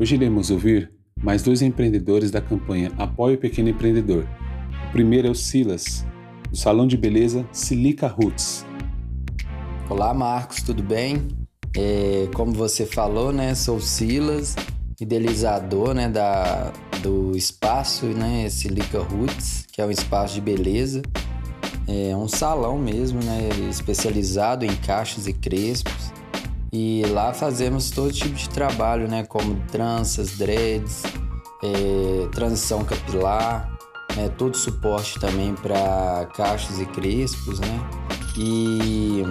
Hoje iremos ouvir mais dois empreendedores da campanha Apoie o Pequeno Empreendedor. O primeiro é o Silas, do salão de beleza Silica Roots. Olá, Marcos, tudo bem? É, como você falou, né, sou o Silas, idealizador né, da, do espaço né, Silica Roots, que é um espaço de beleza. É um salão mesmo, né, especializado em caixas e crespos. E lá fazemos todo tipo de trabalho, né? Como tranças, dreads, é, transição capilar, né? todo suporte também para cachos e crespos, né? E,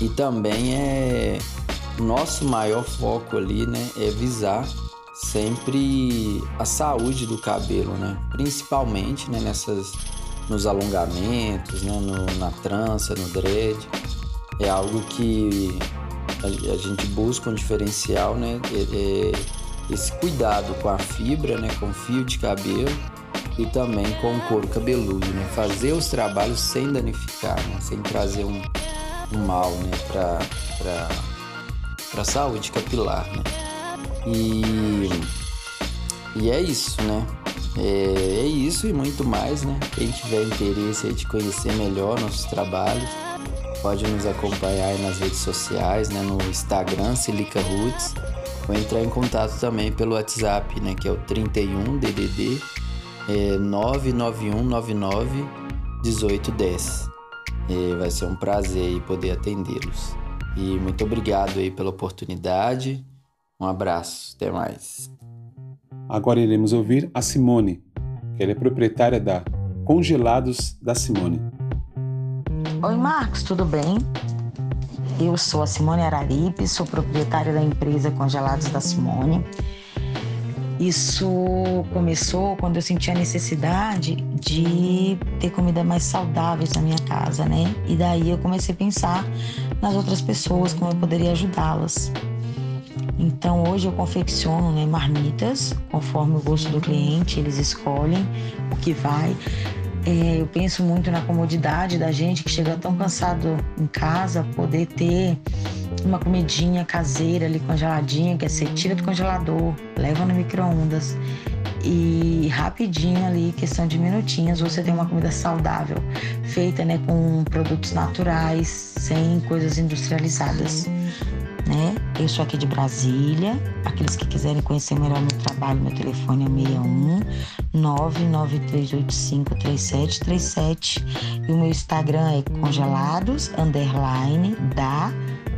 e também é nosso maior foco ali, né? É visar sempre a saúde do cabelo, né? Principalmente né? nessas nos alongamentos, né? No, na trança, no dread é algo que a, gente busca um diferencial, né? É, é esse cuidado com a fibra, né? Com fio de cabelo e também com o couro cabeludo, né? Fazer os trabalhos sem danificar, né? Sem trazer um, um mal, né? Para a saúde capilar, né? E, e é isso, né? É, é, isso e muito mais, né? Quem tiver interesse de conhecer melhor nossos trabalhos, pode nos acompanhar nas redes sociais, né, no Instagram Silica Roots, ou entrar em contato também pelo WhatsApp, né, que é o 31 DDD é, 99199 1810. É, vai ser um prazer poder atendê-los. E muito obrigado aí pela oportunidade. Um abraço, até mais. Agora iremos ouvir a Simone, que ela é proprietária da Congelados da Simone. Oi, Marcos, tudo bem? Eu sou a Simone Araripe, sou proprietária da empresa Congelados da Simone. Isso começou quando eu senti a necessidade de ter comida mais saudáveis na minha casa, né? E daí eu comecei a pensar nas outras pessoas, como eu poderia ajudá-las. Então hoje eu confecciono né, marmitas conforme o gosto do cliente, eles escolhem o que vai. É, eu penso muito na comodidade da gente que chega tão cansado em casa, poder ter uma comidinha caseira ali congeladinha, que você tira do congelador, leva no micro-ondas e rapidinho ali, questão de minutinhos, você tem uma comida saudável, feita né, com produtos naturais, sem coisas industrializadas né? Eu sou aqui de Brasília. Aqueles que quiserem conhecer melhor meu trabalho, meu telefone é 61 993853737 e o meu Instagram é congelados underline da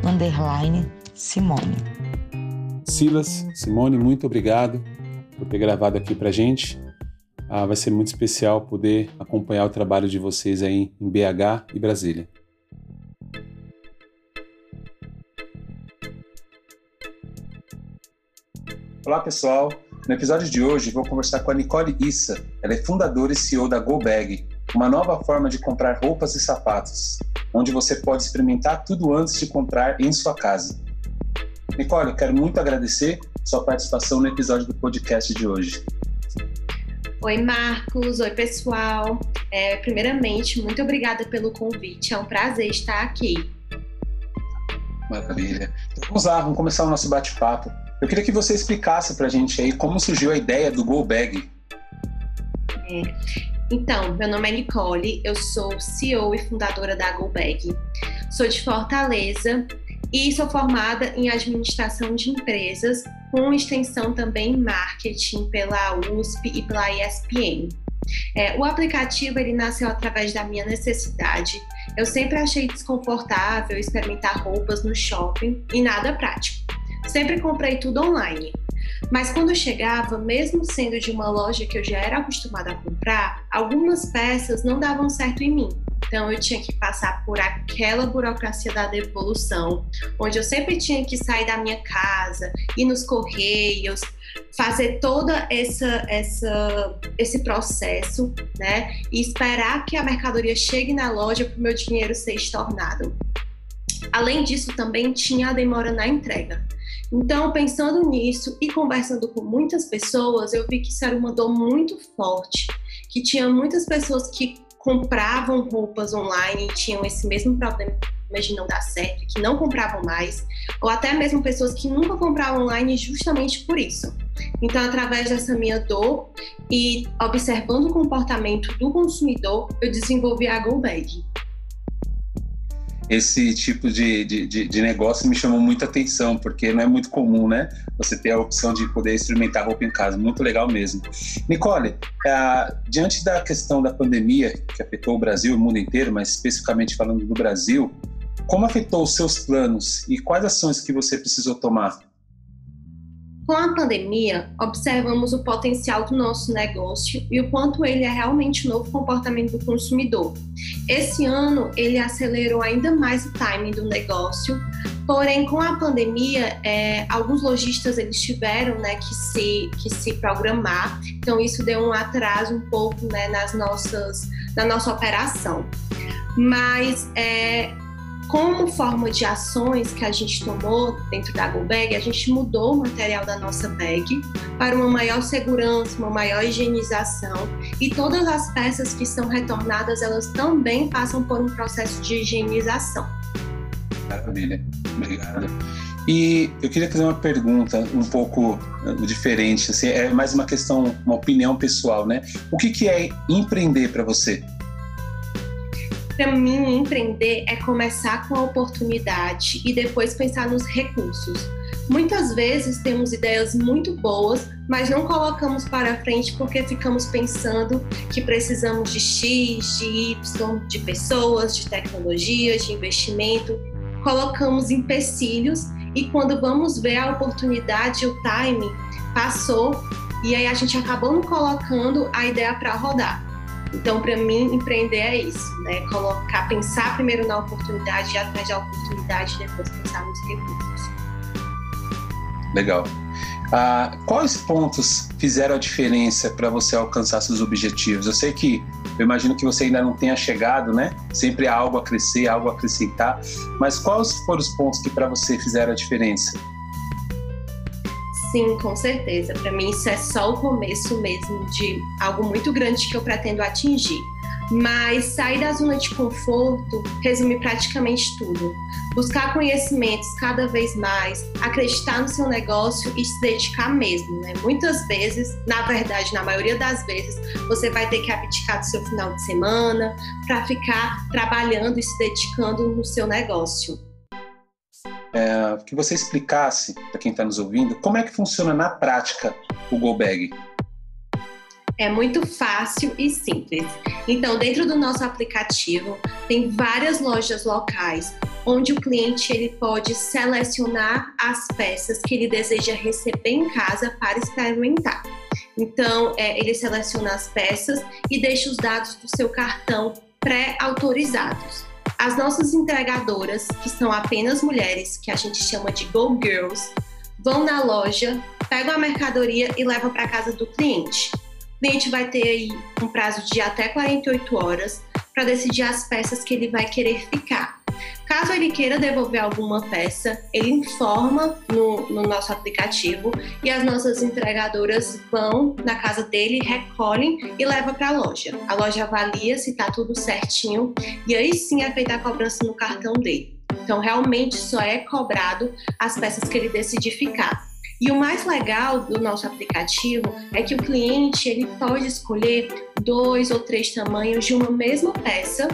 underline Simone. Silas, Simone, muito obrigado por ter gravado aqui pra gente. Ah, vai ser muito especial poder acompanhar o trabalho de vocês aí em BH e Brasília. Olá, pessoal. No episódio de hoje, vou conversar com a Nicole Issa. Ela é fundadora e CEO da GoBag, uma nova forma de comprar roupas e sapatos, onde você pode experimentar tudo antes de comprar em sua casa. Nicole, quero muito agradecer sua participação no episódio do podcast de hoje. Oi, Marcos. Oi, pessoal. É, primeiramente, muito obrigada pelo convite. É um prazer estar aqui. Maravilha. Então, vamos lá, vamos começar o nosso bate-papo. Eu queria que você explicasse para a gente aí como surgiu a ideia do Go Bag. É. Então, meu nome é Nicole, eu sou CEO e fundadora da GoBag. Sou de Fortaleza e sou formada em administração de empresas, com extensão também em marketing pela USP e pela ESPN. É, o aplicativo ele nasceu através da minha necessidade. Eu sempre achei desconfortável experimentar roupas no shopping e nada prático. Sempre comprei tudo online. Mas quando chegava, mesmo sendo de uma loja que eu já era acostumada a comprar, algumas peças não davam certo em mim. Então eu tinha que passar por aquela burocracia da devolução, onde eu sempre tinha que sair da minha casa, ir nos correios, fazer toda essa, essa esse processo, né? E esperar que a mercadoria chegue na loja para o meu dinheiro ser estornado. Além disso, também tinha a demora na entrega. Então, pensando nisso e conversando com muitas pessoas, eu vi que isso era uma dor muito forte, que tinha muitas pessoas que compravam roupas online e tinham esse mesmo problema de não dar certo, que não compravam mais, ou até mesmo pessoas que nunca compravam online justamente por isso. Então, através dessa minha dor e observando o comportamento do consumidor, eu desenvolvi a GoBag esse tipo de, de, de, negócio me chamou muita atenção, porque não é muito comum, né? Você ter a opção de poder experimentar roupa em casa. Muito legal mesmo. Nicole, é, diante da questão da pandemia, que afetou o Brasil e o mundo inteiro, mas especificamente falando do Brasil, como afetou os seus planos e quais ações que você precisou tomar? Com a pandemia, observamos o potencial do nosso negócio e o quanto ele é realmente um novo comportamento do consumidor. Esse ano, ele acelerou ainda mais o timing do negócio, porém, com a pandemia, é, alguns lojistas eles tiveram né, que, se, que se programar, então isso deu um atraso um pouco né, nas nossas, na nossa operação. Mas é, como forma de ações que a gente tomou dentro da GoBag, a gente mudou o material da nossa bag para uma maior segurança, uma maior higienização e todas as peças que são retornadas, elas também passam por um processo de higienização. Maravilha, obrigado. E eu queria fazer uma pergunta um pouco eh, diferente, assim, é mais uma questão, uma opinião pessoal, né? O que, que é empreender para você? Para mim, empreender é começar com a oportunidade e depois pensar nos recursos. Muitas vezes temos ideias muito boas, mas não colocamos para frente porque ficamos pensando que precisamos de X, de Y, de pessoas, de tecnologias, de investimento. Colocamos empecilhos e quando vamos ver a oportunidade, o time passou e aí a gente acabou não colocando a ideia para rodar. Então, para mim, empreender é isso, né? Colocar, pensar primeiro na oportunidade, ir atrás da oportunidade e depois pensar nos recursos. Legal. Ah, quais pontos fizeram a diferença para você alcançar seus objetivos? Eu sei que, eu imagino que você ainda não tenha chegado, né? Sempre há algo a crescer, algo a acrescentar. Mas quais foram os pontos que para você fizeram a diferença? Sim, com certeza. Para mim, isso é só o começo mesmo de algo muito grande que eu pretendo atingir. Mas sair da zona de conforto resume praticamente tudo. Buscar conhecimentos cada vez mais, acreditar no seu negócio e se dedicar mesmo. Né? Muitas vezes, na verdade, na maioria das vezes, você vai ter que abdicar do seu final de semana para ficar trabalhando e se dedicando no seu negócio é, que você explicasse para quem está nos ouvindo como é que funciona na prática o GoBag. É muito fácil e simples. Então, dentro do nosso aplicativo, tem várias lojas locais onde o cliente ele pode selecionar as peças que ele deseja receber em casa para experimentar. Então, é, ele seleciona as peças e deixa os dados do seu cartão pré-autorizados. As nossas entregadoras, que são apenas mulheres, que a gente chama de Go Girls, vão na loja, pegam a mercadoria e levam para casa do cliente. O cliente vai ter aí um prazo de até 48 horas para decidir as peças que ele vai querer ficar. Caso ele queira devolver alguma peça, ele informa no, no, nosso aplicativo e as nossas entregadoras vão na casa dele, recolhem e levam para a loja. A loja avalia se está tudo certinho e aí sim é feita a cobrança no cartão dele. Então, realmente só é cobrado as peças que ele decidir ficar. E o mais legal do nosso aplicativo é que o cliente ele pode escolher dois ou três tamanhos de uma mesma peça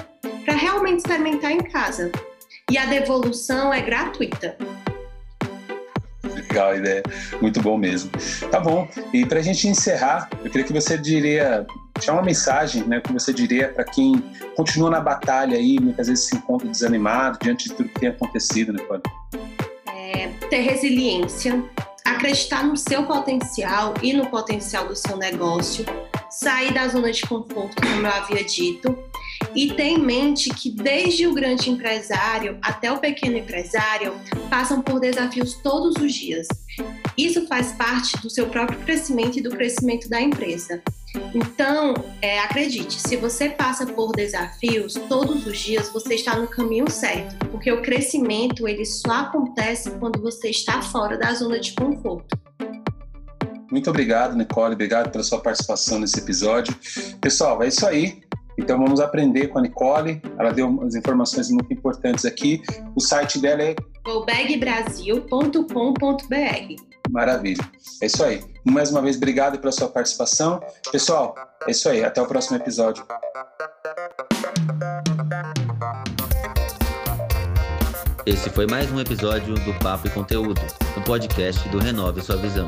para realmente experimentar em casa. E a devolução é gratuita. Legal a ideia, muito bom mesmo. Tá bom, e para a gente encerrar, eu queria que você diria, deixar uma mensagem, né, que você diria para quem continua na batalha aí, muitas vezes se encontra desanimado diante de tudo que tem acontecido, né, Cláudia? É, ter resiliência, acreditar no seu potencial e no potencial do seu negócio, sair da zona de conforto, como eu havia dito, e ter em mente que desde o grande empresário até o pequeno empresário passam por desafios todos os dias. Isso faz parte do seu próprio crescimento e do crescimento da empresa. Então, é, acredite, se você passa por desafios todos os dias, você está no caminho certo, porque o crescimento ele só acontece quando você está fora da zona de conforto. Muito obrigado, Nicole. Obrigado pela sua participação nesse episódio. Pessoal, é isso aí. Então vamos aprender com a Nicole. Ela deu umas informações muito importantes aqui. O site dela é gobagbrasil.com.br. Maravilha. É isso aí. Mais uma vez, obrigado pela sua participação. Pessoal, é isso aí. Até o próximo episódio. Esse foi mais um episódio do Papo e Conteúdo, o um podcast do Renove Sua Visão.